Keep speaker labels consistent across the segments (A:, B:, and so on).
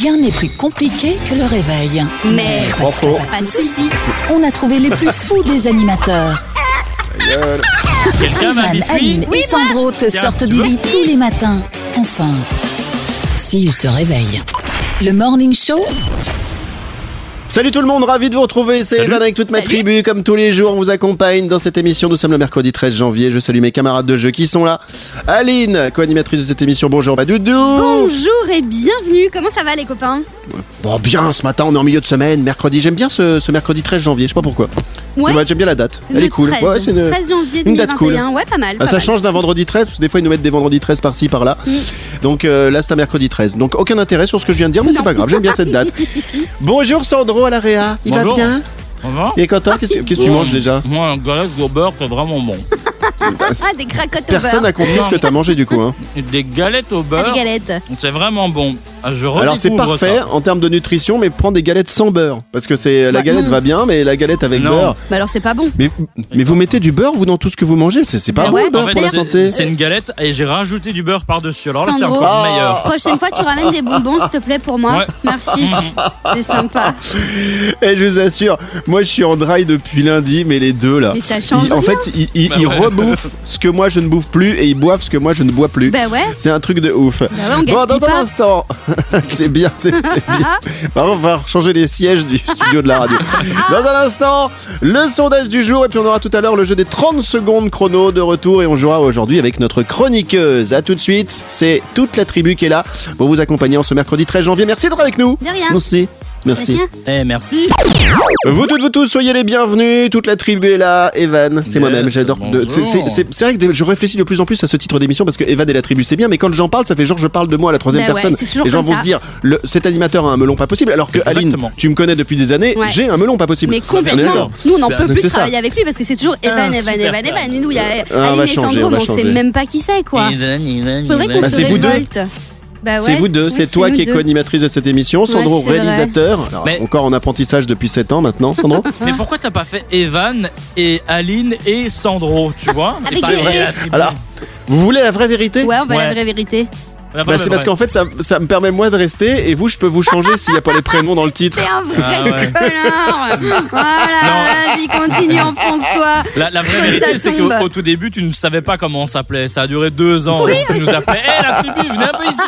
A: Rien n'est plus compliqué que le réveil.
B: Mais
A: Pas de-
C: faux.
A: pas de
B: pas de
A: soucis.
B: soucis.
A: On a trouvé les plus fous des animateurs.
D: Quelqu'un
A: Aline et Sandro te
D: Tiens,
A: sortent du lit tous les matins. Enfin, s'ils se réveillent. Le Morning Show,
C: Salut tout le monde, ravi de vous retrouver. C'est. Evan avec toute ma
B: Salut.
C: tribu. Comme tous les jours, on vous accompagne dans cette émission. Nous sommes le mercredi 13 janvier. Je salue mes camarades de jeu qui sont là. Aline, co-animatrice de cette émission. Bonjour, Badoudou.
B: Bonjour et bienvenue. Comment ça va les copains?
C: Bon, bien, ce matin, on est en milieu de semaine, mercredi. J'aime bien ce, ce mercredi 13 janvier. Je sais pas pourquoi.
B: Ouais.
C: Ouais, J'aime bien la date. Elle
B: le
C: est cool.
B: 13,
C: Ouais, c'est une-
B: 13 janvier
C: une date
B: 2021. Ouais, pas mal.
C: Ah,
B: pas
C: ça
B: mal.
C: change d'un vendredi 13, parce que des fois ils nous mettent des vendredis 13 par-ci par-là.
B: Mm.
C: Donc euh, là c'est un mercredi 13. Donc aucun intérêt sur ce que je viens de dire, mais c'est pas grave, j'aime bien cette date. Bonjour Sandro à la Réa, il va
D: Bonjour.
C: bien
D: va
C: Il est content Qu'est-ce que tu manges déjà
D: Moi, un galette au beurre, c'est vraiment bon.
B: Ah, des cracottes au
C: Personne n'a compris ce que t'as mangé du coup. Hein.
D: Des galettes au
B: Ah,
D: beurre,
B: des galettes.
D: c'est vraiment bon. Ah, Je
C: Alors c'est parfait
D: ça.
C: en termes de nutrition, mais prends des galettes sans beurre. Parce que c'est la
B: Ouais.
C: galette
B: Mm.
C: va bien, mais la galette avec
D: Non.
C: beurre.
B: Bah alors c'est pas bon.
C: Mais, mais vous mettez du beurre vous dans tout ce que vous mangez C'est pas
B: Bah
C: bon
B: ouais,
C: le beurre
D: En fait,
C: pour la
D: c'est-
C: santé
D: c'est une galette et j'ai rajouté du beurre par-dessus. Alors là, c'est encore
C: Ah.
D: meilleur.
B: Prochaine fois, tu ramènes des bonbons, s'il te plaît, pour moi.
D: Ouais.
B: Merci. C'est sympa.
C: Et je vous assure, moi je suis en dry depuis lundi, mais les deux là.
B: Mais ça change
C: Ils- en fait, ils, ils-
D: Bah
C: ils
D: ouais.
C: rebouffent ce que moi je ne bouffe plus et ils boivent ce que moi je ne bois plus.
B: Bah ouais.
C: C'est un truc de ouf.
B: Bah ouais, on
C: Bon, dans un instant, c'est bien, c'est bien. Bah, on va changer les sièges du studio de la radio. Dans un instant, le sondage du jour et puis on aura tout à l'heure le jeu des 30 secondes chrono de retour et on jouera aujourd'hui avec notre chroniqueuse. À tout de suite, c'est toute la tribu qui est là pour vous accompagner en ce mercredi 13 janvier. Merci d'être avec nous.
B: De rien.
C: Merci. Merci.
D: Eh, merci.
C: Vous toutes, vous tous, soyez les bienvenus. Toute la tribu est là. Evan, c'est
D: Yes,
C: moi-même. J'adore. de- c'est- c'est- C'est c'est vrai que je réfléchis de plus en plus à ce titre d'émission parce que Evan et la tribu, c'est bien, mais quand j'en parle, ça fait genre je parle de moi à la troisième
B: Bah ouais,
C: personne.
B: c'est toujours
C: les gens
B: comme
C: vont
B: ça.
C: se dire, le, cet animateur a un melon pas possible. Alors que
D: Exactement.
C: Aline, tu me connais depuis des années,
B: Ouais.
C: j'ai un melon pas possible.
B: Mais complètement.
C: d'accord
B: Nous, on n'en
D: Bah,
B: peut
C: donc
B: plus
C: c'est
B: de
C: ça.
B: travailler avec lui parce que c'est toujours Evan, Evan,
D: super
B: Evan. Evan. Et nous, il y a
C: on va
B: Aline et
C: changer,
B: Sandro,
C: va
B: mais on sait
C: changer.
B: même pas qui c'est, quoi.
D: Ivan,
B: Faudrait qu'on
C: Bah,
B: se
C: c'est vous deux.
B: révolte. Bah
C: C'est vous deux,
B: Oui,
C: c'est toi qui es co-animatrice de cette émission, Sandro
B: Ouais,
C: réalisateur. Alors,
D: Mais-
C: Encore en apprentissage depuis 7 ans maintenant, Sandro.
D: Mais pourquoi t'as pas fait Evan et Aline et Sandro, tu vois? Et pas.
C: Alors, vous voulez la vraie vérité?
B: Ouais, on va
D: Ouais.
B: la vraie vérité.
C: Bah, c'est parce qu'en fait ça, ça me permet moi de rester et vous je peux vous changer s'il n'y a pas les prénoms dans le titre.
B: C'est un vrai
D: Ah ouais.
B: connard. Voilà, vas-y, continue, enfonce-toi.
D: La, la vraie vérité, c'est qu'au au tout début, tu ne savais pas comment on s'appelait. Ça a duré deux ans.
B: Oui,
D: tu nous appelais, hé la tribu, venez un peu ici.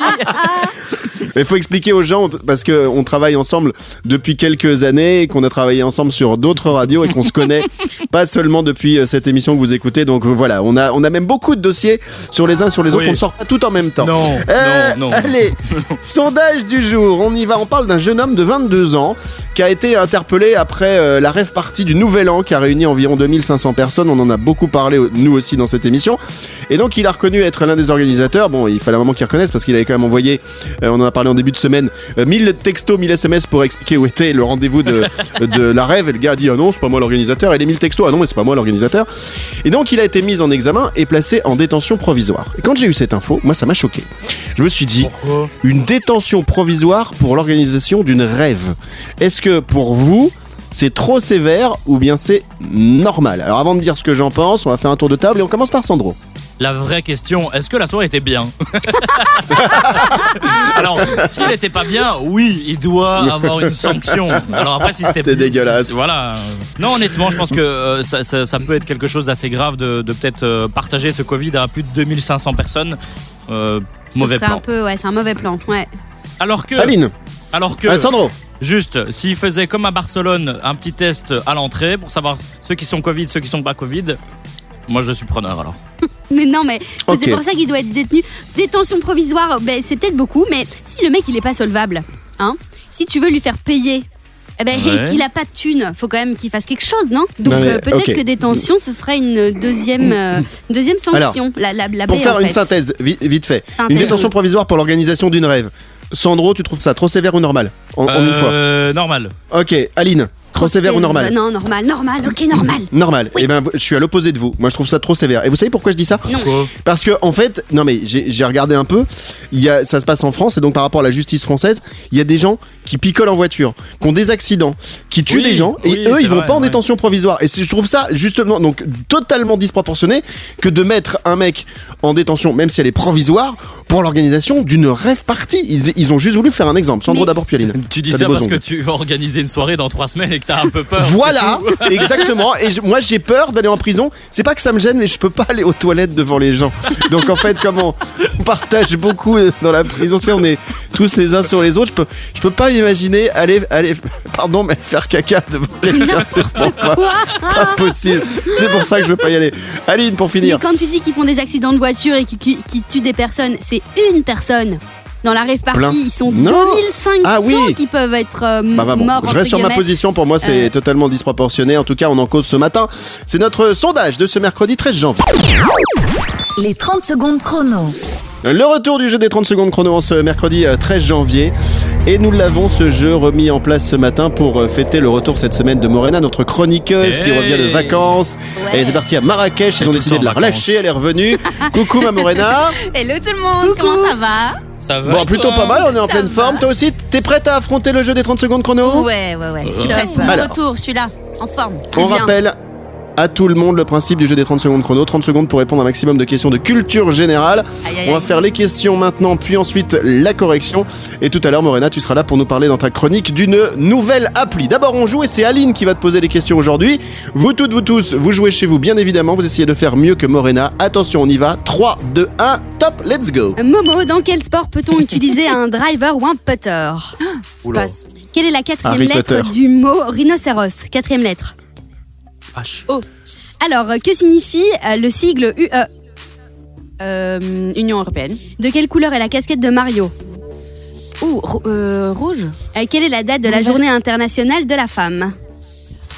C: Mais il faut expliquer aux gens parce que on travaille ensemble depuis quelques années et qu'on a travaillé ensemble sur d'autres radios et qu'on se connaît pas seulement depuis euh, cette émission que vous écoutez. Donc euh, voilà, on a on a même beaucoup de dossiers sur les uns sur les autres.
D: Oui.
C: On ne sort pas tout en même temps.
D: Non,
C: Euh,
D: non, non.
C: Allez, sondage du jour. On y va. On parle d'un jeune homme de 22 ans qui a été interpellé après euh, la rêve partie du Nouvel An qui a réuni environ 2500 personnes. On en a beaucoup parlé, nous aussi, dans cette émission. Et donc, il a reconnu être l'un des organisateurs. Bon, il fallait un moment qu'il reconnaisse parce qu'il avait quand même envoyé, euh, on en a parlé en début de semaine, euh, 1000 textos, 1000 SMS pour expliquer où était le rendez-vous de, de la rêve. Et le gars a dit Ah non, c'est pas moi l'organisateur. Et les 1000 textos Ah non, mais c'est pas moi l'organisateur. Et donc, il a été mis en examen et placé en détention provisoire. Et quand j'ai eu cette info, moi, ça m'a choqué. Je me suis dit
D: Pourquoi?
C: une détention provisoire pour l'organisation d'une rêve. Est-ce que pour vous, c'est trop sévère ou bien c'est normal? Alors avant de dire ce que j'en pense, on va faire un tour de table et on commence par Sandro.
D: La vraie question, est-ce que la soirée était bien? Alors, si elle était pas bien, oui, il doit avoir une sanction. Alors après, si c'était
C: C'est dégueulasse.
D: Voilà. Non, honnêtement, je pense que euh, ça, ça- ça peut être quelque chose d'assez grave de, de peut-être euh, partager ce Covid à plus de 2500 personnes. Euh, mauvais plan.
B: un peu, ouais, c'est un mauvais plan. Ouais.
D: Alors que,
C: Aline,
D: alors que,
C: Ah, Sandro,
D: juste, s'il faisait comme à Barcelone un petit test à l'entrée pour savoir ceux qui sont Covid, ceux qui sont pas Covid, moi je suis preneur alors.
B: Mais non, mais c'est pour ça qu'il doit être détenu. Détention provisoire, ben, c'est peut-être beaucoup, mais si le mec il est pas solvable, hein, si tu veux lui faire payer. Eh ben,
D: Ouais.
B: et qu'il a pas de thunes, faut quand même qu'il fasse quelque chose, non? Donc euh, peut-être que détention, ce serait une deuxième, euh, deuxième sanction. la, la, la
C: pour
B: baie,
C: faire
B: en
C: une
B: fait.
C: synthèse, vi- vite fait.
B: Synthèse,
C: Une détention provisoire pour l'organisation d'une rêve. Sandro, tu trouves ça trop sévère ou normal en, en une fois
D: Euh, normal.
C: Ok, Aline, Trop sévère ou normal
B: Non, normal, normal, ok, normal.
C: Normal. Eh ben, je suis à l'opposé de vous. Moi, je trouve ça trop sévère. Et vous savez pourquoi je dis ça
B: Non.
C: Parce que en fait, non mais j'ai regardé un peu. Il y a, ça se passe en France et donc par rapport à la justice française, il y a des gens qui picolent en voiture, qui ont des accidents, qui tuent
D: Oui,
C: des gens et
D: oui,
C: eux ils vont
D: vrai,
C: pas en
D: ouais.
C: détention provisoire. Et je trouve ça justement donc totalement disproportionné que de mettre un mec en détention, même si elle est provisoire, pour l'organisation d'une rêve party. Ils, ils ont juste voulu faire un exemple. Sandro
B: Mais-
C: d'abord puis Aline.
D: Tu dis ça parce que tu vas organiser une soirée dans trois semaines et que t'as un peu peur.
C: Voilà, exactement. Et je- moi, j'ai peur d'aller en prison. C'est pas que ça me gêne, mais je peux pas aller aux toilettes devant les gens. Donc en fait, comme on, on partage beaucoup euh, dans la prison, tu sais, on est tous les uns sur les autres. Je peux, je peux pas imaginer aller, aller, pardon, mais faire caca devant quelqu'un. C'est vraiment pas, pas possible. C'est pour ça que je veux pas y aller. Aline, pour
B: Mais
C: finir.
B: quand tu dis qu'ils font des accidents de voiture et qu'ils qui, qui tuent des personnes, c'est une personne. Dans la rave party,
C: Plein.
B: ils sont
C: Non.
B: 2500
C: Ah oui.
B: qui peuvent être euh,
C: Bah, bah, bon,
B: morts.
C: je reste sur ma position. Pour moi, c'est
B: Euh.
C: totalement disproportionné. En tout cas, on en cause ce matin. C'est notre sondage de ce mercredi 13 janvier.
A: Les 30 secondes chrono.
C: Le retour du jeu des 30 secondes chrono en ce mercredi euh, 13 janvier. Et nous l'avons ce jeu remis en place ce matin pour euh, fêter le retour cette semaine de Morena, notre chroniqueuse qui revient de vacances.
B: Ouais.
C: Elle était partie à Marrakech, ils ont
D: est
C: décidé de la
D: vacances.
C: relâcher, elle est revenue. Coucou ma Morena.
E: Hello tout le monde,
B: Coucou.
E: comment ça va?
D: Ça va
C: Bon, plutôt pas mal, on est en
E: Ça
C: pleine
E: va.
C: forme. Toi aussi, t'es prête à affronter le jeu des 30 secondes chrono?
E: Ouais, ouais, ouais, je suis prête. Bon retour, je suis là, en forme.
B: C'est
C: On
B: bien.
C: rappelle à tout le monde le principe du jeu des 30 secondes chrono. 30 secondes pour répondre à un maximum de questions de culture générale.
E: Aïe, aïe,
C: On va faire les questions maintenant, puis ensuite la correction. Et tout à l'heure, Morena, tu seras là pour nous parler dans ta chronique d'une nouvelle appli. D'abord, on joue et c'est Aline qui va te poser les questions aujourd'hui. Vous toutes, vous tous, vous jouez chez vous, bien évidemment. Vous essayez de faire mieux que Morena. Attention, on y va. 3, 2, 1, top, let's go.
B: Momo, dans quel sport peut-on utiliser un driver ou un putter?
C: Oula.
E: Passe.
B: Quelle est la quatrième
C: Harry
B: lettre
C: Potter.
B: du mot rhinocéros? Quatrième lettre.
C: H.
B: Alors, euh, que signifie euh, le sigle UE
E: Euh, Union Européenne.
B: De quelle couleur est la casquette de Mario?
E: Ouh, rou- euh, rouge
B: Euh, Quelle est la date de la
E: Vert.
B: journée internationale de la femme?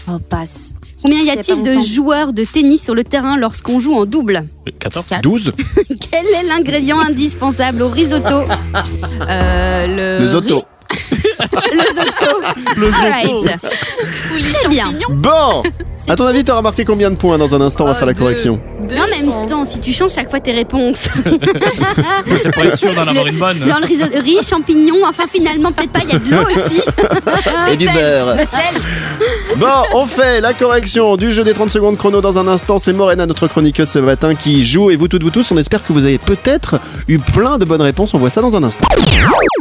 E: Oh, passe.
B: Combien y a-t-il
E: pas
B: de
E: longtemps.
B: joueurs de tennis sur le terrain lorsqu'on joue en double?
D: 14
E: Quatre.
C: 12.
B: Quel est l'ingrédient indispensable au risotto?
E: Euh, le.
C: Les autos.
B: Le zotto.
D: Le
E: les
B: Très bien.
E: champignons.
C: Bon. À ton avis, t'auras marqué combien de points dans un instant On va
E: Oh,
C: faire la correction.
B: En
E: je
B: même temps, si tu changes chaque fois tes réponses,
D: C'est pour être sûr d'en avoir une bonne.
B: dans le risotto, riz, champignons, enfin finalement peut-être pas, il y a de l'eau aussi.
C: Et du beurre. Bon, on fait la correction du jeu des 30 secondes chrono dans un instant. C'est Morena, notre chroniqueuse ce matin, qui joue. Et vous toutes, vous tous, on espère que vous avez peut-être eu plein de bonnes réponses. On voit ça dans un instant.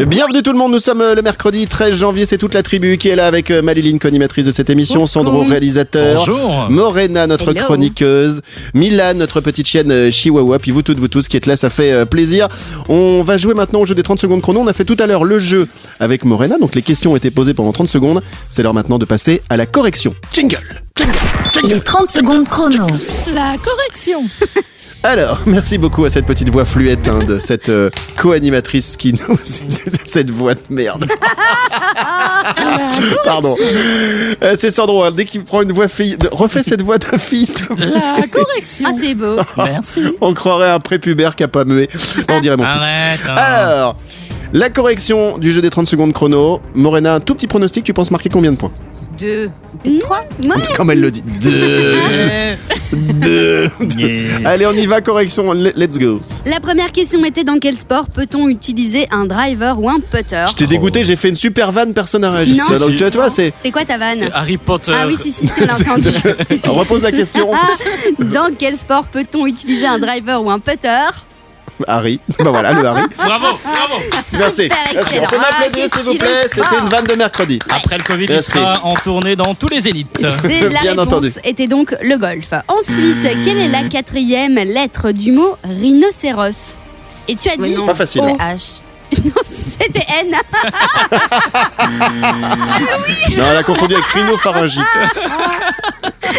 C: Bienvenue tout le monde, nous sommes euh, le mercredi 13 janvier. C'est toute la tribu qui est là avec euh, Maléline, co-animatrice de cette émission. Sandro, réalisateur.
D: Bonjour.
C: Morena, notre
E: Hello.
C: chroniqueuse, Milan, notre petite chienne euh, Chihuahua, puis vous toutes, vous tous qui êtes là, ça fait euh, plaisir. On va jouer maintenant au jeu des 30 secondes chrono. On a fait tout à l'heure le jeu avec Morena, donc les questions ont été posées pendant 30 secondes. C'est l'heure maintenant de passer à la correction. Jingle, jingle, jingle.
A: Les 30 secondes chrono.
E: La correction.
C: Alors, merci beaucoup à cette petite voix fluette hein, de cette euh, co-animatrice qui nous... cette voix de merde. Pardon. Euh, c'est Sandro, hein, dès qu'il prend une voix fille... de- Refais cette voix de fille, s'il te plaît.
E: La correction.
B: Ah, c'est beau.
D: Merci.
C: On croirait un prépubère qui a pas mué. On dirait mon fils.
D: Arrête. hein.
C: Alors, la correction du jeu des 30 secondes chrono. Morena, un tout petit pronostic, tu penses marquer combien de points?
E: Deux.
B: Mmh.
E: Trois.
B: Ouais.
C: Comme elle le dit. Deux. Deux.
D: Yeah.
C: Allez, on y va, correction, le- let's go.
B: La première question était dans quel sport peut-on utiliser un driver ou un putter
C: Je t'ai dégoûté, j'ai fait une super vanne, personne n'a réagi.
B: Non,
C: Donc,
B: si,
C: tu vois, tu vois, c'est.
B: C'était quoi ta vanne
D: Harry Potter.
B: Ah oui, si, si, si, on l'a entendu. Si, si.
C: On repose la question.
B: Dans quel sport peut-on utiliser un driver ou un putter
C: Harry. Bah voilà, le Harry.
D: Bravo, bravo.
C: Merci. On peut
B: Ah,
C: m'applaudir, s'il vous plaît. C'était une vanne de mercredi.
D: Après le Covid, il
C: Merci.
D: sera en tournée dans tous les zéniths.
B: C'est la
C: Bien
B: réponse
C: entendu.
B: était donc le golf. Ensuite, quelle est la quatrième lettre du mot rhinocéros? Et tu as dit
E: non.
C: Pas facile.
B: Oh.
E: H.
B: non, c'était N.
C: Non, elle a confondu avec rhinopharyngite.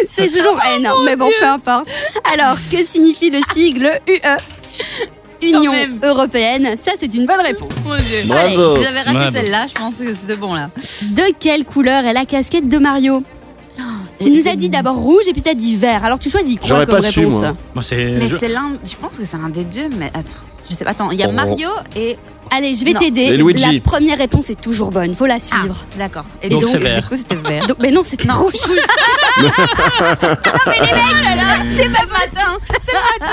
B: C'est toujours N, mais bon, peu importe. Alors, que signifie le sigle UE Union européenne, ça c'est une bonne réponse.
E: Mon Dieu.
C: Bravo.
E: Si j'avais raté celle-là, je pense que c'était bon là.
B: De quelle couleur est la casquette de Mario Tu nous as dit d'abord rouge et puis t'as dit vert. Alors tu choisis quoi
C: J'aurais
B: comme
C: pas su,
B: réponse
C: moi?
D: Moi, c'est.
E: Mais
D: je-
E: c'est l'un. Je pense que c'est un des deux, mais attends. Je sais pas. Attends, il y a
C: Oh.
E: Mario et.
B: Allez, je vais
E: Non.
B: t'aider.
C: C'est Luigi.
B: La première réponse est toujours bonne. Faut la
E: Ah,
B: suivre.
E: d'accord. Et
D: Donc
E: donc,
D: c'est
E: du
D: vert.
E: coup, c'était vert.
B: Donc, mais non, c'était rouge.
E: C'est pas matin.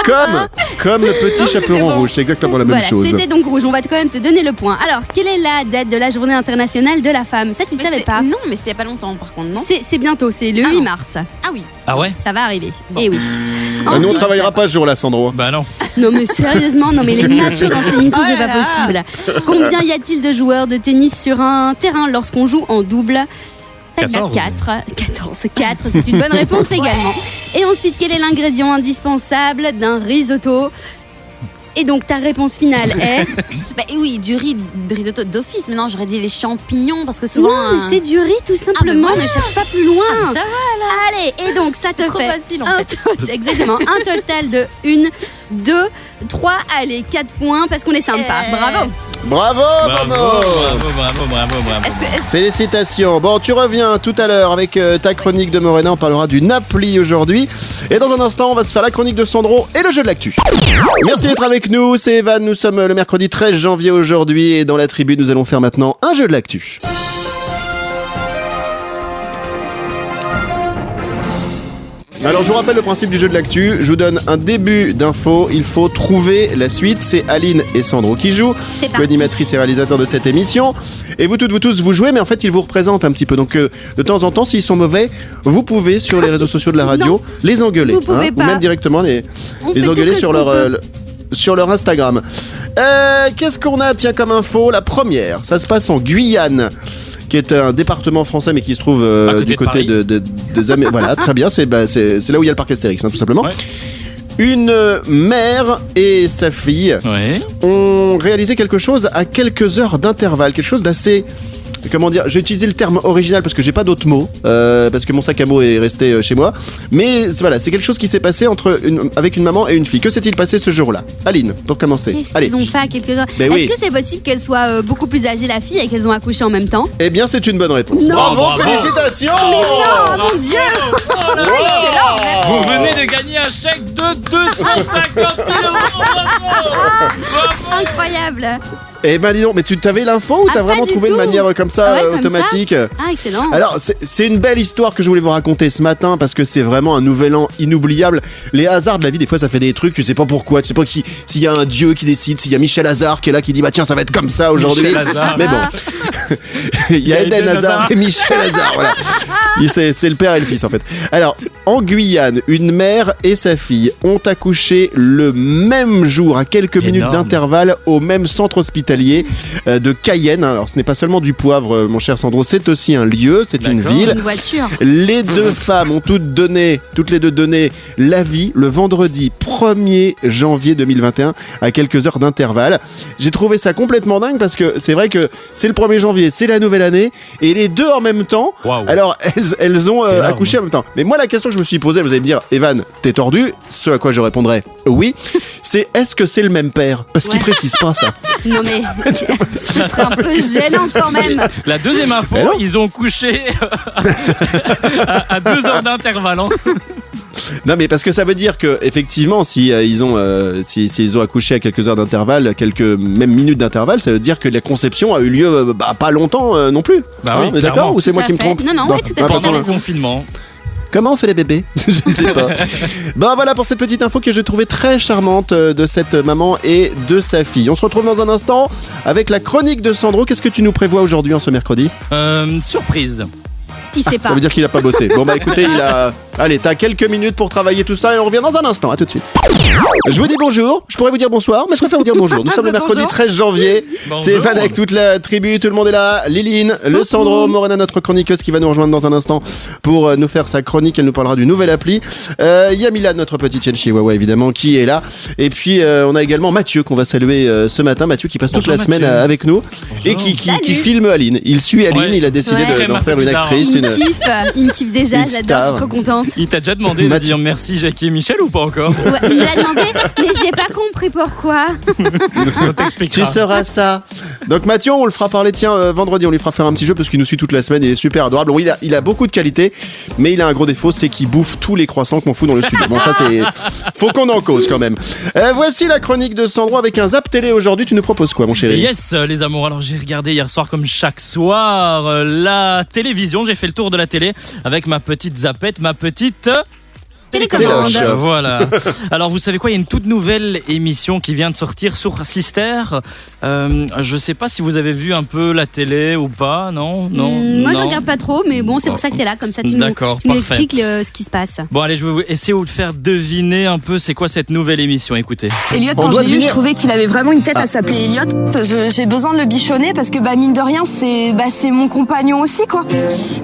C: Comme, comme le petit chaperon
E: bon.
C: rouge, c'est exactement la même
B: Voilà,
C: chose.
B: c'était donc rouge. On va quand même te donner le point. Alors, quelle est la date de la journée internationale de la femme? Ça, tu
E: Mais
B: savais pas
E: Non, mais c'était il y a pas longtemps, par contre, non?
B: C'est c'est bientôt, c'est le
E: Ah
B: 8
E: non.
B: mars.
E: Ah oui.
D: Ah ouais?
B: Ça va arriver.
E: Bon.
B: Eh oui.
C: Bah, nous, on
B: Ensuite-
C: travaillera pas ce jour-là, Sandro.
D: Bah non.
B: Non mais sérieusement, non mais les machos dans cette émission,
E: Oh
B: c'est pas
E: là.
B: possible. Combien y a-t-il de joueurs de tennis sur un terrain lorsqu'on joue en double? Tac, tac,
D: 14.
B: 4. 14. 4, c'est une bonne réponse également. Et ensuite, quel est l'ingrédient indispensable d'un risotto? Et donc ta réponse finale est
E: Bah oui, du riz de risotto d'office. Maintenant, j'aurais dit les champignons parce que souvent.
B: Non, mais c'est du riz tout simplement,
E: voilà.
B: ne cherche pas plus loin.
E: Ah, mais ça va,
B: Allez, et donc ça te
E: c'est trop
B: fait
E: facile en
B: un
E: fait.
B: tot- exactement un total de 1, 2, 3, allez, 4 points parce qu'on est sympa.
E: Eh.
B: Bravo.
C: Bravo,
D: Bravo, bravo, bravo, bravo, bravo.
E: Est-ce que. est-ce-
C: Félicitations. Bon, tu reviens tout à l'heure avec euh, ta chronique de Morena. On parlera du Napoli aujourd'hui. Et dans un instant, on va se faire la chronique de Sandro et le jeu de l'actu. Merci d'être avec nous. C'est Evan. Nous sommes le mercredi 13 janvier aujourd'hui. Et dans la tribu, nous allons faire maintenant un jeu de l'actu. Alors je vous rappelle le principe du jeu de l'actu, je vous donne un début d'info, il faut trouver la suite, c'est Aline et Sandro qui jouent, co-animatrice et réalisateur de cette émission, et vous toutes, vous tous, vous jouez, mais en fait ils vous représentent un petit peu, donc euh, de temps en temps, s'ils sont mauvais, vous pouvez sur les réseaux sociaux de la radio les engueuler, hein,
B: vous pouvez
C: ou
B: pas.
C: même directement les,
B: On
C: engueuler sur leur, euh, sur leur Instagram. Euh, Qu'est-ce qu'on a, tiens, comme info? La première, ça se passe en Guyane qui est un département français mais qui se trouve euh,
D: côté
C: du côté de, de- des voilà très bien c'est bah, c'est là où il y a le parc Astérix hein, tout simplement
D: Ouais.
C: une mère et sa fille
D: Ouais.
C: ont réalisé quelque chose à quelques heures d'intervalle quelque chose d'assez comment dire j'ai utilisé le terme original parce que j'ai pas d'autres mots euh, parce que mon sac à mots est resté euh, chez moi mais voilà c'est quelque chose qui s'est passé entre une, avec une maman et une fille que s'est-il passé ce jour-là? Aline pour commencer
B: Qu'est-ce
C: allez
B: qu'ils ont fait à quelques heures?
C: Ben oui.
B: Est-ce que c'est possible qu'elle soit euh, beaucoup plus âgée la fille et qu'elles ont accouché en même temps?
C: Eh bien c'est une bonne réponse
B: Non.
C: bravo,
D: Bravo.
C: félicitations
B: Oh mon dieu
D: Oh là là. Vous venez de gagner un chèque de 250 000 euros. Bravo. Bravo.
B: Incroyable
C: Eh ben dis donc, mais tu t'avais l'info ou
B: Ah,
C: t'as vraiment trouvé de
B: tout.
C: manière comme ça,
B: Ah ouais,
C: euh,
B: comme
C: automatique?
B: Ah excellent
C: Alors, c'est- une belle histoire que je voulais vous raconter ce matin parce que c'est vraiment un nouvel an inoubliable. Les hasards de la vie, des fois, ça fait des trucs, tu sais pas pourquoi, tu sais pas qui- s'il y a un dieu qui décide, s'il y a Michel Hazard qui est là qui dit bah tiens, ça va être comme ça aujourd'hui.
D: Michel Hazard.
C: Mais bon,
B: Ah,
C: il y a Eden Hazard et Michel Hazard, voilà. Il- C'est c'est le père et le fils en fait. Alors, en Guyane, une mère et sa fille ont accouché le même jour, à quelques minutes d'intervalle, au même centre hospitalier euh, de Cayenne. Alors, ce n'est pas seulement du poivre, euh, mon cher Sandro, c'est aussi un lieu, c'est une ville.
B: Une voiture
C: Les deux femmes ont toutes donné, toutes les deux donné la vie le vendredi 1er janvier 2021 à quelques heures d'intervalle. J'ai trouvé ça complètement dingue parce que c'est vrai que c'est le 1er janvier, c'est la nouvelle année et les deux en même temps. Alors elles, elles ont euh, accouché en même temps. Mais moi la question que je me suis posée, vous allez me dire, Evan, t'es tordu Ce à quoi je répondrais oui. C'est est-ce que c'est le même père? Parce qu'il
B: Ouais.
C: précise pas ça.
B: Non mais ce serait un peu gênant quand même
D: La deuxième info, ils ont couché à, à deux heures d'intervalle. hein.
C: Non mais parce que ça veut dire que effectivement si euh, ils ont euh, si, si ils ont accouché à quelques heures d'intervalle, quelques même minutes d'intervalle, ça veut dire que la conception a eu lieu euh, bah, pas longtemps euh, non plus.
D: Bah
C: Hein,
D: oui,
C: on est d'accord ou c'est moi qui me
B: fait.
C: trompe
B: Non, non, ouais, tout à fait,
C: ah,
B: t'as
C: pardon.
D: Pendant le confinement.
C: Comment on fait les bébés Je ne sais pas. bon voilà pour cette petite info que je trouvais très charmante de cette maman et de sa fille. On se retrouve dans un instant avec la chronique de Sandro. Qu'est-ce que tu nous prévois aujourd'hui en ce mercredi?
D: Euh, surprise.
B: Il sait pas
C: Ça veut dire qu'il a pas bossé. Bon bah écoutez, il a. Allez, t'as quelques minutes pour travailler tout ça et on revient dans un instant. À tout de suite. Je vous dis bonjour. Je pourrais vous dire bonsoir, mais je préfère vous dire bonjour. Nous sommes le mercredi
B: Bonjour.
C: 13 janvier. C'est Evan avec toute la tribu, tout le monde est là. Liline, le Sandro, Morena, notre chroniqueuse qui va nous rejoindre dans un instant pour euh, nous faire sa chronique. Elle nous parlera du nouvel appli. Euh, Il y a Milan, notre petit Chen Chihuahua évidemment, qui est là. Et puis euh, on a également Mathieu qu'on va saluer euh, ce matin. Mathieu qui passe toute
D: Bonjour,
C: la semaine
D: Mathieu.
C: avec nous et qui, qui, qui
B: Salut.
C: filme Aline. Il suit Aline.
D: Ouais.
C: Il a décidé
B: Ouais.
C: de- d'en
D: Très
C: faire une actrice.
B: Il me
C: une-
B: kiffe, il me kiffe déjà, j'adore, je suis trop contente contente.
D: Il t'a déjà demandé de dire merci Jackie et Michel ou pas encore
B: Ouais, il me l'a demandé, mais j'ai pas compris pourquoi.
D: On.
C: Tu seras ça. Donc Mathieu, on le fera parler, tiens, euh, vendredi, on lui fera faire un petit jeu parce qu'il nous suit toute la semaine, il est super adorable. Bon, il a, il a beaucoup de qualités, mais il a un gros défaut, c'est qu'il bouffe tous les croissants qu'on fout dans le studio. Bon, ça c'est... Faut qu'on en cause quand même. Euh, voici la chronique de Sandro avec un zap télé aujourd'hui. Tu nous proposes quoi, mon chéri?
D: Yes, euh, les amours. Alors j'ai regardé hier soir, comme chaque soir, euh, la télévision. J'ai fait le tour de la télé avec ma petite zapette, ma petite. Euh,
B: Télécommande.
C: Téloche.
D: Voilà. Alors vous savez quoi, il y a une toute nouvelle émission qui vient de sortir sur Sister. Euh, je sais pas si vous avez vu un peu la télé ou pas, non Non.
B: Hmm, Moi, je
D: non.
B: regarde pas trop, mais bon, c'est pour ça que t'es là, comme ça, tu nous,
D: D'accord,
B: tu nous expliques le- ce qui se passe.
D: Bon allez, je vais essayer de vous faire deviner un peu c'est quoi cette nouvelle émission. Écoutez.
F: Elliot,
C: On
F: quand
C: doit
F: je l'ai eu, je trouvais qu'il avait vraiment une tête à s'appeler Elliot. Je- J'ai besoin de le bichonner parce que, bah, mine de rien, c'est bah, c'est mon compagnon aussi, quoi.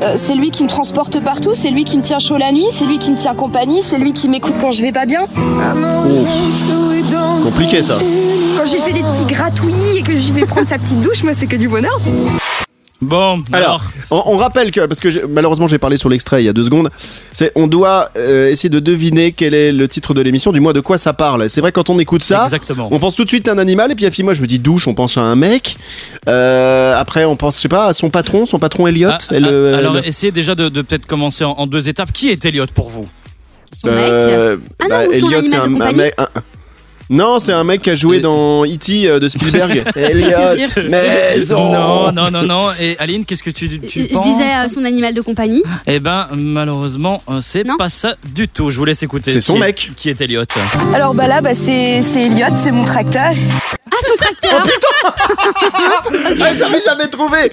F: Euh, c'est lui qui me transporte partout, c'est lui qui me tient chaud la nuit, c'est lui qui me tient compagnie, c'est lui qui m'écoute quand je vais pas bien.
C: Compliqué ça.
F: Quand j'ai fait des petits gratouillis et que j'y vais prendre sa petite douche, moi, c'est que du bonheur.
D: Bon,
C: Alors,
D: alors,
C: on, on rappelle que, parce que malheureusement j'ai parlé sur l'extrait il y a deux secondes, c'est on doit euh, essayer de deviner quel est le titre de l'émission, du moins de quoi ça parle. C'est vrai quand on écoute ça,
D: exactement.
C: on pense tout de suite à un animal et puis à moi je me dis douche, on pense à un mec. Euh, après on pense je sais pas à son patron, son patron Elliot.
D: Ah, ah, alors
C: le-
D: essayez déjà de, de peut-être commencer en, en deux étapes. Qui est Elliot pour vous?
B: Son mec.
C: Euh,
B: Ah non, ou son
C: Elliot, c'est
B: animal de
C: un, un
B: compagnie
C: mec. un- non, c'est un mec qui a joué
D: Et-
C: dans E.T. euh, de Spielberg. Elliot,
B: Bien
C: maison.
D: Non, non, non, non. Et Aline, qu'est-ce que tu, tu
B: je
D: penses
B: disais euh, son animal de compagnie.
D: Eh ben, malheureusement, euh, c'est
B: Non.
D: pas ça du tout. Je vous laisse écouter.
C: C'est son
D: Qui
C: mec.
D: Qui est Elliot
F: Alors, bah là, bah, c'est c'est Elliot, c'est mon tracteur.
B: Ah, son tracteur
C: Ah, j'avais jamais trouvé.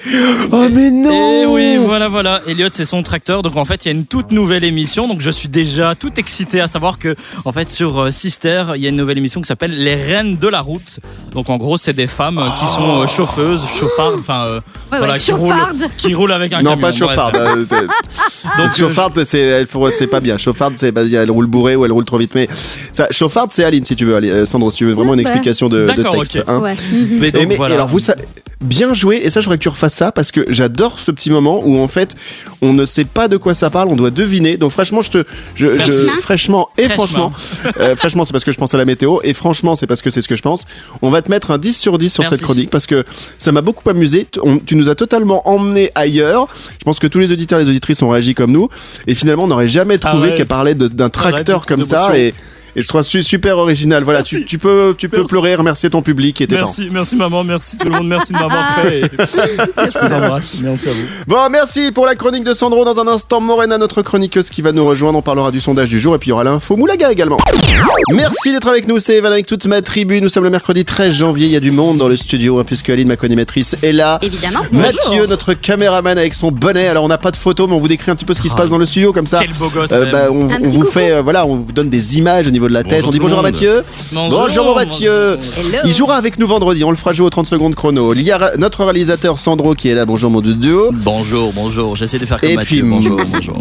C: Oh mais non.
D: Et Eh oui, voilà, voilà. Elliot, c'est son tracteur. Donc en fait, il y a une toute nouvelle émission. Donc je suis déjà tout excité à savoir que, en fait, sur euh, Sister, il y a une nouvelle émission qui s'appelle Les Reines de la route. Donc en gros, c'est des femmes euh, qui sont euh, chauffeuses, chauffardes, enfin, euh,
B: Ouais,
D: voilà,
B: ouais,
D: qui roulent, qui roulent avec un
C: Non,
D: camion.
C: pas
D: bref.
C: chauffarde.
D: Donc euh,
C: chauffarde, c'est elle faut- c'est pas bien. Chauffarde, c'est bah, elle roule bourrée ou elle roule trop vite. Mais ça, chauffarde, c'est Aline si tu veux, euh, Sandro, si tu veux vraiment une explication de, de
D: D'accord,
C: texte.
D: ok.
C: hein.
B: Ouais.
D: mais donc,
C: Et mais-
D: voilà.
C: et alors vous ça, bien joué et ça j'aurais que tu refasses ça parce que j'adore ce petit moment où en fait on ne sait pas de quoi ça parle, on doit deviner. Donc franchement je te je, je- fraîchement et
D: Fraîchement.
C: franchement euh, franchement c'est parce que je pense à la météo et franchement c'est parce que c'est ce que je pense. On va te mettre un 10 sur 10 sur
D: Merci.
C: cette chronique parce que ça m'a beaucoup amusé. On- tu nous as totalement emmené ailleurs. Je pense que tous les auditeurs et les auditrices ont réagi comme nous et finalement on n'aurait jamais trouvé
D: Arrête.
C: qu'elle parlait d'un tracteur comme ça et et je trouve ça super original. Voilà, tu, tu peux, tu peux
D: Merci.
C: pleurer, remercier ton public et tes.
D: Merci, merci maman, merci tout le monde, merci de m'avoir fait. et Je vous embrasse, merci à vous.
C: Bon, merci pour la chronique de Sandro. Dans un instant, Morena, notre chroniqueuse qui va nous rejoindre. On parlera du sondage du jour et puis il y aura l'info Moulaga également. Merci d'être avec nous. C'est Evan avec toute ma tribu. Nous sommes le mercredi 13 janvier. Il y a du monde dans le studio hein, puisque Aline, ma co-animatrice, est là.
B: Évidemment.
C: Mathieu, notre caméraman avec son bonnet. Alors, on n'a pas de photo, mais on vous décrit un petit peu ce qui se passe dans le studio comme ça.
D: Quel beau gosse.
C: Euh, bah, on, vous
B: coucou.
C: fait, euh, voilà, on vous donne des images au niveau de la tête.
D: Bonjour
C: on dit bonjour à. Mathieu. Bonjour, mon Mathieu.
E: Hello.
C: Il jouera avec nous vendredi. On le fera jouer aux 30 secondes chrono. Il y a notre réalisateur Sandro qui est là. Bonjour, mon duo.
D: Bonjour, bonjour. J'essaie de faire comme
C: Et
D: Mathieu.
C: puis
D: bonjour, bonjour.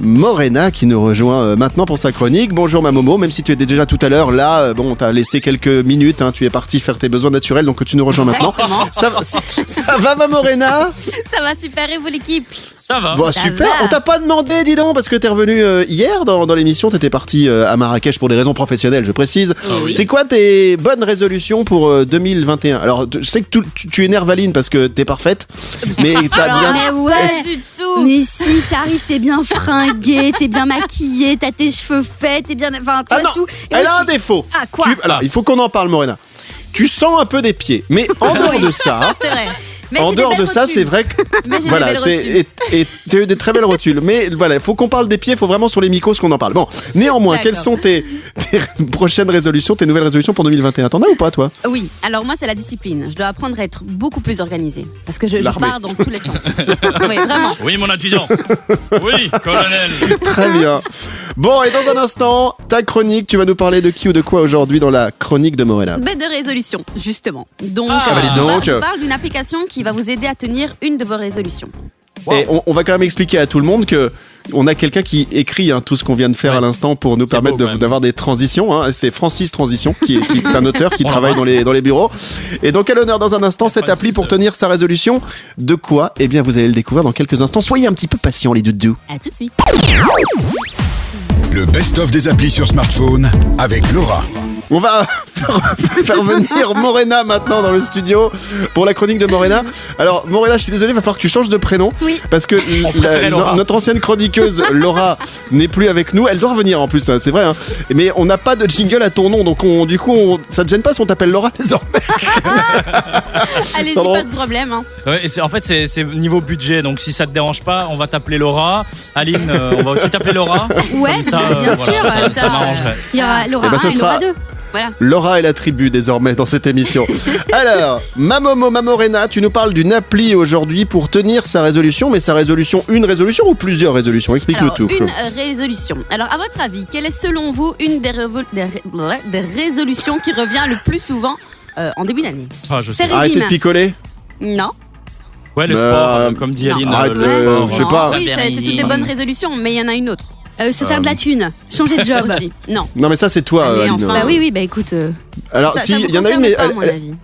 C: Morena qui nous rejoint euh, maintenant pour sa chronique. Bonjour ma Momo, même si tu étais déjà tout à l'heure là, euh, bon, on t'a laissé quelques minutes, hein, tu es parti faire tes besoins naturels, donc tu nous rejoins maintenant. Ça, va- ça va ma Morena?
E: Ça va super et vous l'équipe?
D: Ça va.
C: Bon
B: Ça
C: super,
B: va.
C: on t'a pas demandé dis donc, parce que t'es revenu euh, hier dans, dans l'émission, t'étais parti euh, à Marrakech pour des raisons professionnelles, je précise.
B: oui.
C: C'est quoi tes bonnes résolutions pour euh, 2021 Alors je sais que tu, tu, tu énerves Aline parce que t'es parfaite, mais t'as bien...
B: Mais ouais. Mais si, t'arrives, t'es bien fringué, t'es bien maquillé, t'as tes cheveux faits, t'es bien. Enfin, tu
C: Ah non,
B: tout. Et
C: Elle
B: moi,
C: a
B: je
C: un défaut.
B: Ah, quoi
C: Tu- alors, il faut qu'on en parle, Morena. Tu sens un peu des pieds, mais en dehors de ça,
E: C'est vrai. Mais
C: en dehors de ça, c'est vrai que
E: Mais j'ai
C: voilà, c'est et tu as eu des très belles rotules. Mais voilà, il faut qu'on parle des pieds, il faut vraiment sur les micros qu'on en parle. Bon, néanmoins, quelles sont tes, tes prochaines résolutions, tes nouvelles résolutions pour 2021 T'en as ou pas, toi?
E: Oui, alors moi c'est la discipline. Je dois apprendre à être beaucoup plus organisée. Parce que je, je pars dans tous les sens. oui, vraiment.
D: Oui, mon adjudant. Oui, colonel.
C: Très bien. Bon, et dans un instant, ta chronique, tu vas nous parler de qui ou de quoi aujourd'hui dans la chronique de Morena
E: Bête de résolution, justement. Donc,
D: Ah,
E: euh,
D: bah
C: donc.
E: je parle d'une application qui va vous aider à tenir une de vos résolutions.
C: Et on, on va quand même expliquer à tout le monde que on a quelqu'un qui écrit hein, tout ce qu'on vient de faire
D: Ouais.
C: à l'instant pour nous permettre de- d'avoir des transitions. hein. C'est Francis Transition qui est, qui est un auteur qui travaille dans les, dans les bureaux. Et donc à l'honneur dans un instant cette appli pour tenir sa résolution. De quoi? Eh bien vous allez le découvrir dans quelques instants. Soyez un petit peu patients les doudous.
E: À tout de suite.
G: Le best-of des applis sur smartphone avec Laura.
C: On va faire venir Morena maintenant dans le studio pour la chronique de Morena. Alors, Morena, je suis désolé, il va falloir que tu changes de prénom.
B: Oui.
C: Parce que notre ancienne chroniqueuse, Laura, n'est plus avec nous. Elle doit revenir en plus, hein, c'est vrai. Hein. Mais on n'a pas de jingle à ton nom, donc on, du coup, on, ça te gêne pas si on t'appelle Laura désormais
E: Allez-y, pas de problème. Hein.
D: En fait, c'est niveau budget, donc si ça te dérange pas, on va t'appeler Laura. Aline, euh, on va aussi t'appeler Laura.
B: Ouais, bien
D: euh,
B: sûr.
D: Ça, m'arrangerait.
B: Il y aura
C: eh ben, Laura
B: 1 et Laura 2.
C: Laura est la tribu désormais dans cette émission. Alors, Mamomo Mamorena, tu nous parles d'une appli aujourd'hui pour tenir sa résolution, mais sa résolution, une résolution ou plusieurs résolutions? Explique-nous tout.
E: Une euh, résolution. Alors, à votre avis, quelle est selon vous une des, résolutions qui revient le plus souvent euh, en début d'année?
D: Ah, je sais.
C: Arrêtez de picoler
E: Non.
D: Ouais, le
C: bah,
D: sport, euh, comme dit Aline.
C: Arrête, euh, le
D: sport.
C: Je sais pas.
E: Oui, c'est toutes des bonnes résolutions, mais il y en a une autre.
B: Euh, se faire de la thune, changer de job.
E: aussi. Non.
C: Non, mais ça, c'est toi, Aline.
E: enfin.
B: Bah oui, oui, bah écoute. euh,
C: Alors,
E: ça,
C: si,
E: ça vous
C: il y en a une,
E: concerne
C: mais
E: pas, à
C: elle,
E: mon
C: elle-
E: avis.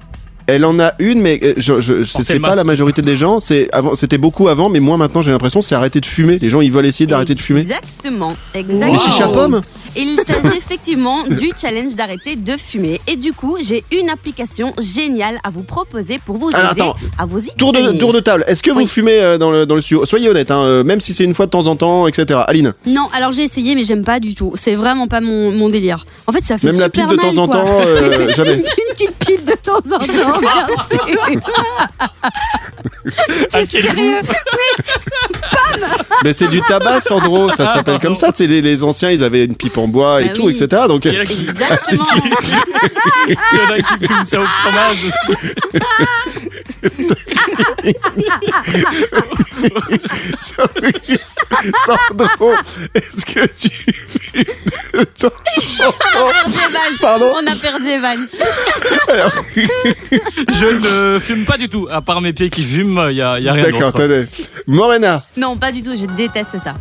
C: Elle en a une, mais euh, je, je,
D: le
C: pas la majorité des gens. C'est avant, c'était beaucoup avant, mais moi maintenant, j'ai l'impression, c'est arrêter de fumer. Les gens, ils veulent essayer d'arrêter de fumer.
E: Exactement, exactement.
C: Les chicha pommes
E: Il s'agit effectivement du challenge d'arrêter de fumer. Et du coup, j'ai une application géniale à vous proposer pour vous
C: Alors,
E: aider
C: attends.
E: à vous y
C: Tour de, tour de table. Est-ce que vous fumez euh, dans le, dans le studio? Soyez honnête, hein, euh, même si c'est une fois de temps en temps, etc. Aline,
B: Non, alors j'ai essayé, mais j'aime pas du tout. C'est vraiment pas mon, mon délire. En fait, ça fait
C: même la
B: super
C: pipe de
B: mal,
C: temps en temps, euh, jamais.
B: Une petite pipe de temps en temps, bien sûr.
D: À
B: C'est
D: quel
B: sérieux
C: Mais c'est du tabac, Sandro, ça
D: Ah,
C: s'appelle
D: pardon.
C: comme ça. Tu sais, les, les anciens, ils avaient une pipe en bois et
E: Bah
C: tout,
E: oui.
C: etc. Donc,
D: Il y en a qui-
E: Exactement.
D: il y en a qui fument ça au fromage aussi.
C: Sandro, est-ce que tu fumes de temps en temps
E: On a perdu Evan.
C: Pardon
E: On a perdu Evan.
D: Je ne fume pas du tout. À part mes pieds qui fument, il n'y a, y a rien
C: D'accord,
D: d'autre.
C: attendez. Morena,
E: Non, pas du tout. Je déteste ça.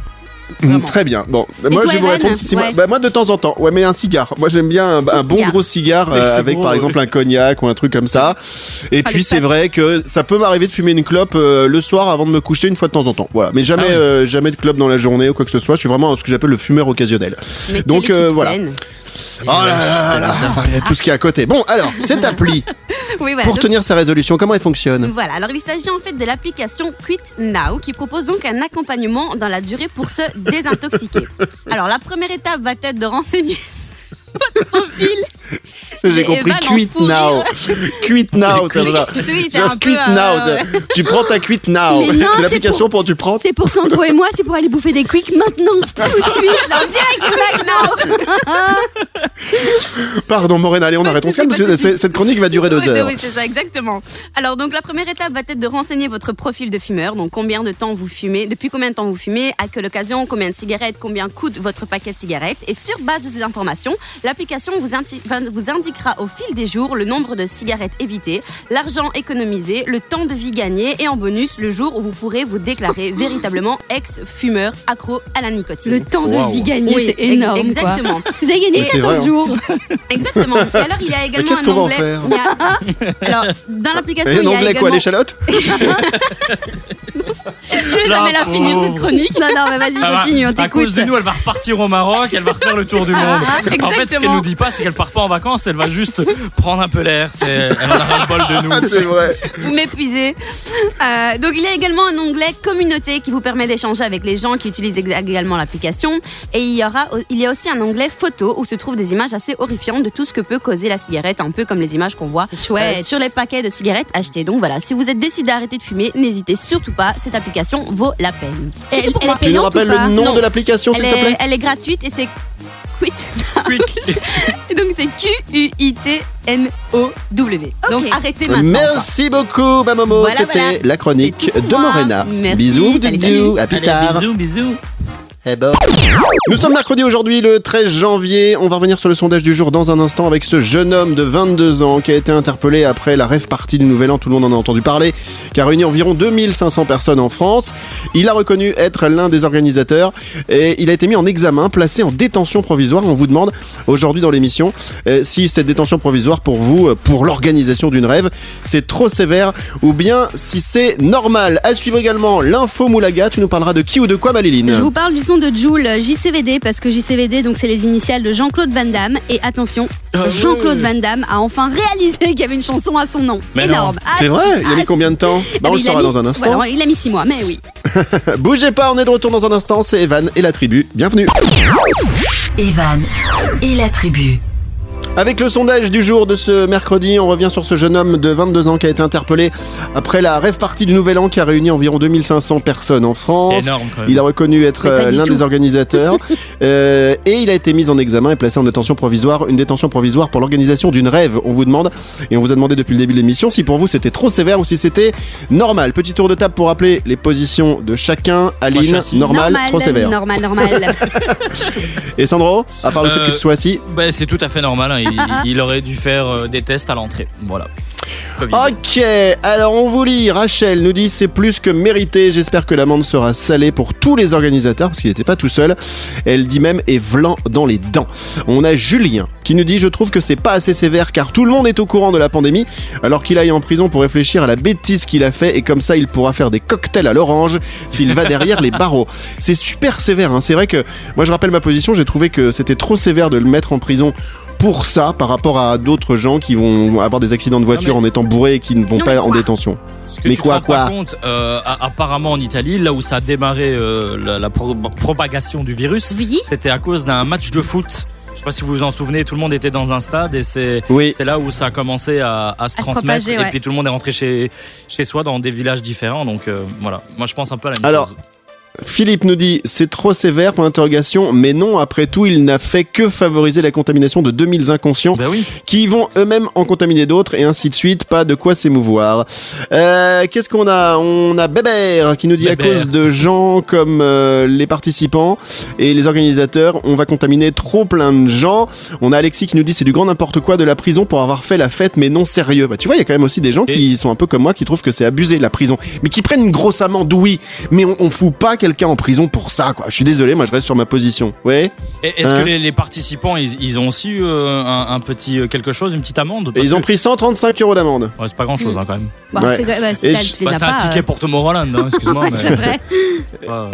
C: Mm,
E: Vraiment.
C: Très bien. Bon, moi
B: toi,
C: je vais vous répondre. si moi, bah, moi de temps en temps, ouais, mais un cigare. Moi j'aime bien un, un bon
B: cigare.
C: gros cigare
D: Avec
C: euh, avec par
D: ouais.
C: exemple un cognac ou un truc comme ça. Et
B: Ah,
C: puis c'est vrai que ça peut m'arriver de fumer une clope euh, le soir avant de me coucher une fois de temps en temps. Voilà, mais jamais
D: Ah oui.
C: euh, jamais de clope dans la journée ou quoi que ce soit. Je suis vraiment ce que j'appelle le fumeur occasionnel.
E: Mais
C: Donc, euh, voilà.
E: saine.
C: Oh là là là là, il y a tout ce qui est à côté. Bon, alors cette appli
E: Oui, voilà.
C: pour
E: Donc,
C: tenir sa résolution, comment elle fonctionne
E: Voilà, alors il s'agit en fait de l'application Quit Now qui propose donc un accompagnement dans la durée pour se désintoxiquer. Alors la première étape va être de renseigner votre profil.
C: J'ai compris
E: fou
C: now. quit now,
E: c'est euh,
C: now. c'est- Tu prends ta quit now. C'est l'application
B: pour-
C: tu prends.
B: C'est pour Sandro et moi, c'est pour aller bouffer des quicks maintenant, tout de suite, là, direct maintenant.
C: Pardon, Morena, allez, on arrête. On se calme. Cette chronique va durer deux heures.
E: Oui, c'est ça, exactement. Alors, donc, la première étape va être de renseigner votre profil de fumeur. Donc, combien de temps vous fumez, depuis combien de temps vous fumez, à quelle occasion, combien de cigarettes, combien coûte votre paquet de cigarettes. Et sur base de ces informations, l'application vous, indi- va- vous indiquera au fil des jours le nombre de cigarettes évitées, l'argent économisé, le temps de vie gagné et en bonus, le jour où vous pourrez vous déclarer véritablement ex-fumeur accro à la nicotine.
B: Le temps de
C: Wow.
B: vie gagné,
E: Oui,
B: c'est énorme.
E: ex-
B: quoi.
E: exactement.
B: Vous avez gagné
C: Mais c'est
B: 14
C: vrai, hein.
B: jours.
E: Exactement. Et alors, il y a également
C: qu'est-ce
E: un
C: qu'on va en
E: onglet.
C: faire
E: il y a- Alors, dans l'application, il
C: un
E: y a
C: anglais
E: également.
C: quoi, l'échalote
E: Je vais
D: La
E: jamais la finir cette chronique.
B: Non, non, mais vas-y,
D: Ah bah,
B: continue, on
D: à cause de nous, elle va repartir au Maroc, elle va refaire le tour du monde. En fait, ce qu'elle nous dit pas, c'est qu'elle part pas en vacances, elle va juste prendre un peu l'air. C'est, elle en a ras le bol de nous.
C: C'est vrai.
E: Vous m'épuisez. Euh, donc, il y a également un onglet communauté qui vous permet d'échanger avec les gens qui utilisent également l'application. Et il y, aura, il y a aussi un onglet photo où se trouvent des images assez horrifiantes de tout ce que peut causer la cigarette, un peu comme les images qu'on voit euh, sur les paquets de cigarettes achetés. Donc voilà, si vous êtes décidé d'arrêter de fumer, n'hésitez surtout pas. Cette application vaut la peine.
B: Elle- elle est
C: Tu nous
B: payante
C: rappelles
B: ou pas
C: le nom
E: Non.
C: de l'application, s'il
E: Elle
C: te
E: est,
C: plaît?
E: elle est gratuite et c'est Quit.
D: Quick.
E: Donc c'est Q-U-I-T-N-O-W. Donc arrêtez maintenant.
C: Merci beaucoup, Mamomo.
E: Voilà,
C: C'était
E: voilà.
C: la chronique de. Morena.
E: Merci,
C: Bisous, bisous, à plus
D: Allez,
C: tard.
D: bisous, bisous.
C: Eh ben. Nous sommes mercredi aujourd'hui, le 13 janvier. On va revenir sur le sondage du jour dans un instant avec ce jeune homme de 22 ans qui a été interpellé après la rêve partie du Nouvel An. Tout le monde en a entendu parler, qui a réuni environ 2500 personnes en France. Il a reconnu être l'un des organisateurs et il a été mis en examen, placé en détention provisoire. On vous demande aujourd'hui dans l'émission euh, si cette détention provisoire pour vous, euh, pour l'organisation d'une rêve, c'est trop sévère ou bien si c'est normal. À suivre également l'info Moulaga. Tu nous parleras de qui ou de quoi, Maléline
B: Je vous parle du chanson de Jules, JCVD, parce que JCVD, donc c'est les initiales de Jean-Claude Van Damme. Et attention,
C: Ah
B: Jean-Claude Van Damme a enfin réalisé qu'il y avait une chanson à son nom.
D: Mais.
B: Énorme. Ah,
C: C'est vrai Il a mis
B: ah,
C: combien de temps
B: ah,
C: Bah, On le saura
B: mis-
C: dans un instant.
B: voilà, il a mis six mois, mais oui.
C: Bougez pas, on est de retour dans un instant. C'est Evan et la tribu. Bienvenue.
A: Evan et la tribu.
C: Avec le sondage du jour de ce mercredi, on revient sur ce jeune homme de 22 ans qui a été interpellé après la rêve partie du Nouvel An qui a réuni environ 2500 personnes en France.
D: C'est énorme quand même.
C: Il a reconnu être euh, l'un des organisateurs Euh, et il a été mis en examen et placé en détention provisoire. Une détention provisoire pour l'organisation d'une rêve, on vous demande. Et on vous a demandé depuis le début de l'émission si pour vous c'était trop sévère ou si c'était normal. Petit tour de table pour rappeler les positions de chacun. Aline,
D: assis.
C: normal, trop sévère.
B: Normal, normal.
C: Et Sandro, à part le fait
D: Euh,
C: que tu sois assis.
D: Bah, c'est tout à fait normal. hein. Il, aurait dû faire euh, des tests à l'entrée. Voilà.
C: Ok, alors on vous lit. Rachel nous dit c'est plus que mérité. J'espère que l'amende sera salée pour tous les organisateurs parce qu'il n'était pas tout seul. Elle dit même et vlan dans les dents. On a Julien qui nous dit je trouve que c'est pas assez sévère car tout le monde est au courant de la pandémie alors qu'il aille en prison pour réfléchir à la bêtise qu'il a fait et comme ça il pourra faire des cocktails à l'orange s'il va derrière les barreaux. C'est super sévère. hein. C'est vrai que moi je rappelle ma position. J'ai trouvé que c'était trop sévère de le mettre en prison pour ça par rapport à d'autres gens qui vont avoir des accidents de voiture en étant bourrés et qui ne vont
B: Non,
C: pas en détention.
D: Ce que
C: Mais
D: tu
C: quoi,
D: te
C: quoi
D: compte, euh, a- apparemment en Italie, là où ça a démarré euh, la, la pro- propagation du virus,
B: Oui.
D: c'était à cause d'un match de foot. Je sais pas si vous vous en souvenez, tout le monde était dans un stade et c'est
C: Oui.
D: c'est là où ça a commencé à, à se
B: À
D: transmettre
B: propager,
D: et puis tout le monde est rentré chez chez soi dans des villages différents. Donc euh, voilà, moi je pense un peu à la même
C: Alors,
D: chose.
C: Philippe nous dit c'est trop sévère pour l'interrogation, mais non, après tout, il n'a fait que favoriser la contamination de 2000 inconscients
D: Ben oui.
C: qui vont eux-mêmes en contaminer d'autres et ainsi de suite, pas de quoi s'émouvoir. Euh, Qu'est-ce qu'on a? On a Bébert qui nous dit à cause de gens comme euh, les participants et les organisateurs, on va contaminer trop plein de gens. On a Alexis qui nous dit c'est du grand n'importe quoi de la prison pour avoir fait la fête mais non sérieux. Bah tu vois, il y a quand même aussi des gens qui sont un peu comme moi qui trouvent que c'est abusé la prison, mais qui prennent une grosse amende, oui, mais on, on fout pas quelqu'un en prison pour ça quoi. Je suis désolé, moi je reste sur ma position. Ouais.
D: Est-ce
C: Hein
D: que les, les participants, ils, ils ont aussi eu euh, un, un petit euh, quelque chose, une petite amende?
C: Ils ont pris 135 euros d'amende.
D: Ouais, c'est pas grand chose quand même.
B: Bon,
C: Ouais.
B: c'est bah, si
C: je-
D: Bah, un
B: pas.
D: ticket
B: euh,
D: pour Tomorrowland, hein, excuse-moi. mais-.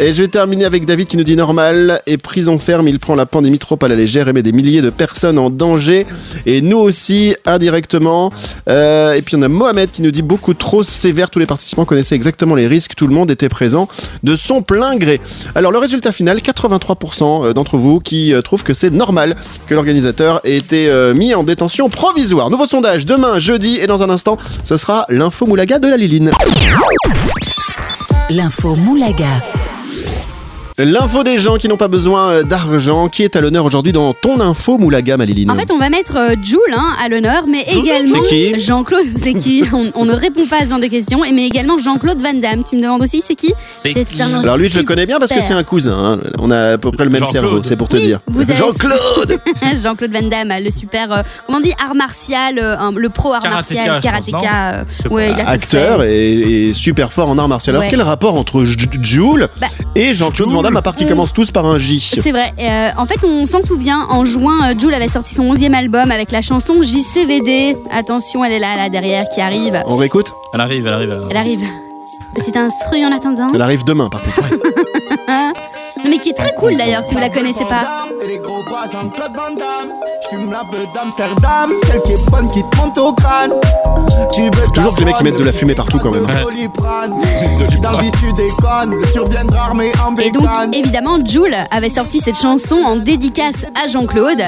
C: Et je vais terminer avec David qui nous dit normal et prison ferme, il prend la pandémie trop à la légère et met des milliers de personnes en danger et nous aussi indirectement. Euh, et puis on a Mohamed qui nous dit beaucoup trop sévère, tous les participants connaissaient exactement les risques, tout le monde était présent de son Alors le résultat final, 83% d'entre vous qui euh, trouvent que c'est normal que l'organisateur ait été euh, mis en détention provisoire. Nouveau sondage demain jeudi et dans un instant, ce sera l'info moulaga de la Liline.
A: L'info Moulaga.
C: L'info des gens qui n'ont pas besoin euh, d'argent, qui est à l'honneur aujourd'hui dans ton info Moulaga, Maliline.
B: En fait, on va mettre euh, Jules hein, à l'honneur, mais également
C: C'est qui
B: Jean-Claude, c'est qui on, on ne répond pas à ce genre de questions, mais également Jean-Claude Van Damme. Tu me demandes aussi, c'est qui
D: C'est
B: un
C: Alors lui, je le connais bien parce que c'est un cousin. hein. On a à peu près le même
D: Jean-Claude.
C: cerveau, c'est pour te
B: Oui,
C: dire.
B: vous avez-
C: Jean-Claude
B: Jean-Claude Van Damme, le super, euh, comment on dit, art martial, euh, le pro art
D: Karatéka,
B: martial,
D: je pense,
B: karatéka. euh,
D: Je sais
B: ouais, il a tout
C: Acteur
B: fait.
C: et, et super fort en art martial. Alors
B: Ouais.
C: quel rapport entre J- J- Jules
B: Bah,
C: et Jean-Claude Van À part qu'ils
B: on-
C: commencent tous par un J
B: C'est vrai. Euh, en fait, on s'en souvient. En juin, euh, Jules avait sorti son 11e album avec la chanson JCVD. Attention, elle est là, là derrière, qui arrive.
C: On réécoute?
D: Elle arrive, elle arrive. elle arrive.
B: Elle arrive. Petit instru en attendant.
C: Elle arrive demain par contre.
B: Mais qui est très cool d'ailleurs, si vous la connaissez pas.
H: Et les gros bras Jean-Claude Van Damme Je fume la beuh d'Amsterdam Celle qui est bonne qui te monte au crâne Tu veux
C: Toujours que les mecs qui mettent de la fumée partout, quand même.
H: Dans Tu reviendras armé en
B: Et donc, évidemment, Jules avait sorti cette chanson en dédicace à Jean-Claude.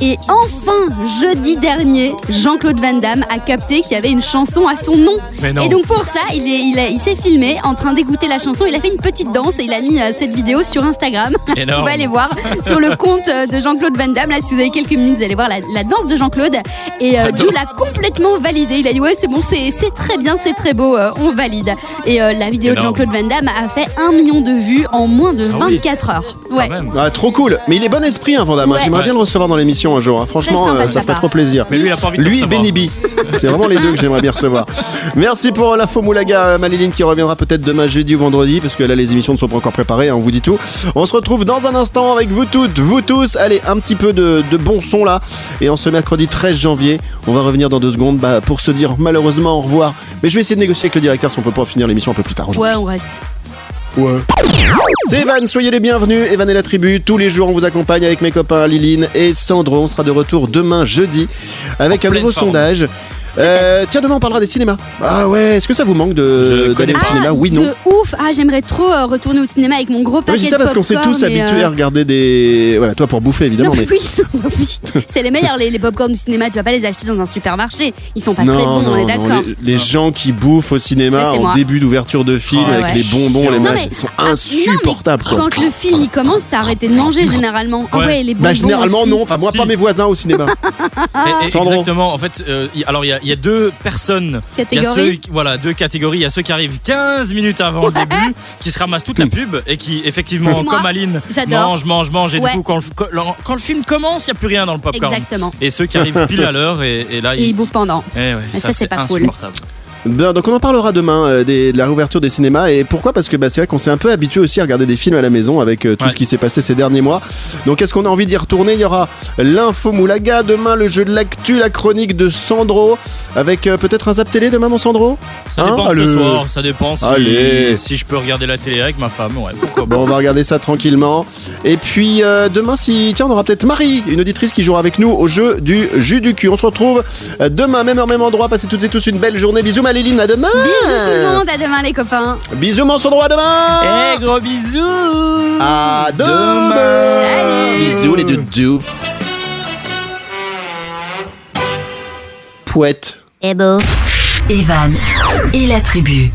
B: Et enfin, jeudi dernier, Jean-Claude Van Damme a capté qu'il y avait une chanson à son nom.
D: Mais non.
B: Et donc, pour ça, il est- il a- il s'est filmé en train d'écouter la chanson. Il a fait une petite danse et il a mis euh, cette vidéo sur Instagram. vous
D: Énorme.
B: pouvez aller voir sur le compte euh, de Jean-Claude Van Damme. Là, si vous avez quelques minutes, vous allez voir la, la danse de Jean-Claude. Et euh, Jules a complètement validé. Il a dit Ouais, c'est bon, c'est très bien, c'est très beau, euh, on valide. Et euh, la vidéo de. Jean-Claude Van Damme a fait un million de vues en moins de
D: Ah oui.
B: 24 heures. Ouais.
C: Ah, trop cool. Mais il est bon esprit, hein, Van Damme.
B: Ouais.
C: J'aimerais
D: Ouais.
C: bien le recevoir dans l'émission un jour. hein. Franchement,
B: sympa
C: euh, ça
B: part.
C: trop plaisir.
D: Mais lui, il a pas envie de te
C: Lui et. Benny B. C'est vraiment les deux que j'aimerais bien recevoir. Merci pour l'info Moulaga, Maléline, qui reviendra peut-être demain jeudi ou vendredi, parce que là, les émissions ne sont pas encore préparées, hein, on vous dit tout. On se retrouve dans un instant avec vous toutes, vous tous. Allez, un petit peu de, de bon son là. Et en ce mercredi 13 janvier, on va revenir dans deux secondes bah, pour se dire malheureusement au revoir. Mais je vais essayer de négocier avec le directeur si on peut pas finir l'émission un peu plus tard aujourd'hui.
B: Ouais, on reste.
C: Ouais. C'est Evan, soyez les bienvenus. Evan et la tribu. Tous les jours, on vous accompagne avec mes copains Liline et Sandro. On sera de retour demain jeudi avec un nouveau
D: forme.
C: sondage. Euh, tiens, demain on parlera des cinémas. Ah ouais, est-ce que ça vous manque de d'aller au cinéma Oui, non.
B: De ouf. Ah, j'aimerais trop euh, retourner au cinéma avec mon gros
C: Ouais,
B: paquet
C: je dis
B: de
C: ça parce qu'on s'est
B: popcorn
C: tous
B: et,
C: habitués
B: euh,
C: à regarder des. Voilà, toi pour bouffer évidemment,
B: Non,
C: mais.
B: oui, oui. c'est les meilleurs les, les popcorn du cinéma. Tu vas pas les acheter dans un supermarché. Ils sont pas
C: non,
B: très bons,
C: non,
B: on est d'accord.
C: les, les gens qui bouffent au cinéma
B: c'est
C: en
B: moi.
C: début d'ouverture de film
D: Ah,
C: avec
B: ouais.
C: les bonbons, les
D: Non,
C: machins,
B: mais-
C: ils sont
B: Ah, non, mais
C: insupportables. quoi.
B: Quand le film il commence, t'as arrêté de manger généralement. Ah
D: Ouais.
B: ouais, les bonbons
C: Bah généralement
B: aussi.
C: non, enfin moi
D: Si.
C: pas mes voisins au cinéma.
D: Et- et
C: Sandro.
D: exactement. En fait, euh, y- alors il y, a- il y a deux personnes. Il y a
B: Catégorie.
D: ceux, voilà, deux catégories. Il y a ceux qui arrivent 15 minutes avant le début, qui se ramassent toute la pub et qui, effectivement, comme Aline, mange, mange, mange. Et
B: Ouais.
D: du coup, quand le, quand- quand le film commence, il n'y a plus rien dans le popcorn.
B: Exactement.
D: Et ceux qui arrivent pile à l'heure, et, et là,
B: Et ils bouffent pendant.
D: eh ouais,
B: Et ça, c'est pas cool.
C: Bien, donc on en parlera demain euh, des- de la réouverture des cinémas et pourquoi? Parce que bah, c'est vrai qu'on s'est un peu habitué aussi à regarder des films à la maison avec euh, tout
D: Ouais.
C: ce qui s'est passé ces derniers mois. Donc est-ce qu'on a envie d'y retourner? Il y aura l'info Moulaga demain, le jeu de l'actu, la chronique de Sandro avec euh, peut-être un zap télé demain mon Sandro?
D: Ça
C: Hein,
D: dépend
C: allez.
D: ce soir, ça dépend si,
C: Allez.
D: si je peux regarder la télé avec ma femme. Ouais, pourquoi.
C: Bon, on va regarder ça tranquillement. Et puis demain, si tiens, on aura peut-être Marie, une auditrice qui jouera avec nous au jeu du jus du cul. On se retrouve demain, même heure, même endroit. Passez toutes et tous une belle journée. Bisous, Maléline, à demain.
B: Bisous tout le monde, à demain les copains.
C: Bisous, mon Sandro, à demain.
D: Eh, gros bisous
C: À demain.
B: Salut.
C: Bisous les doudous. Pouette.
B: Eh beau.
A: Evan et la tribu.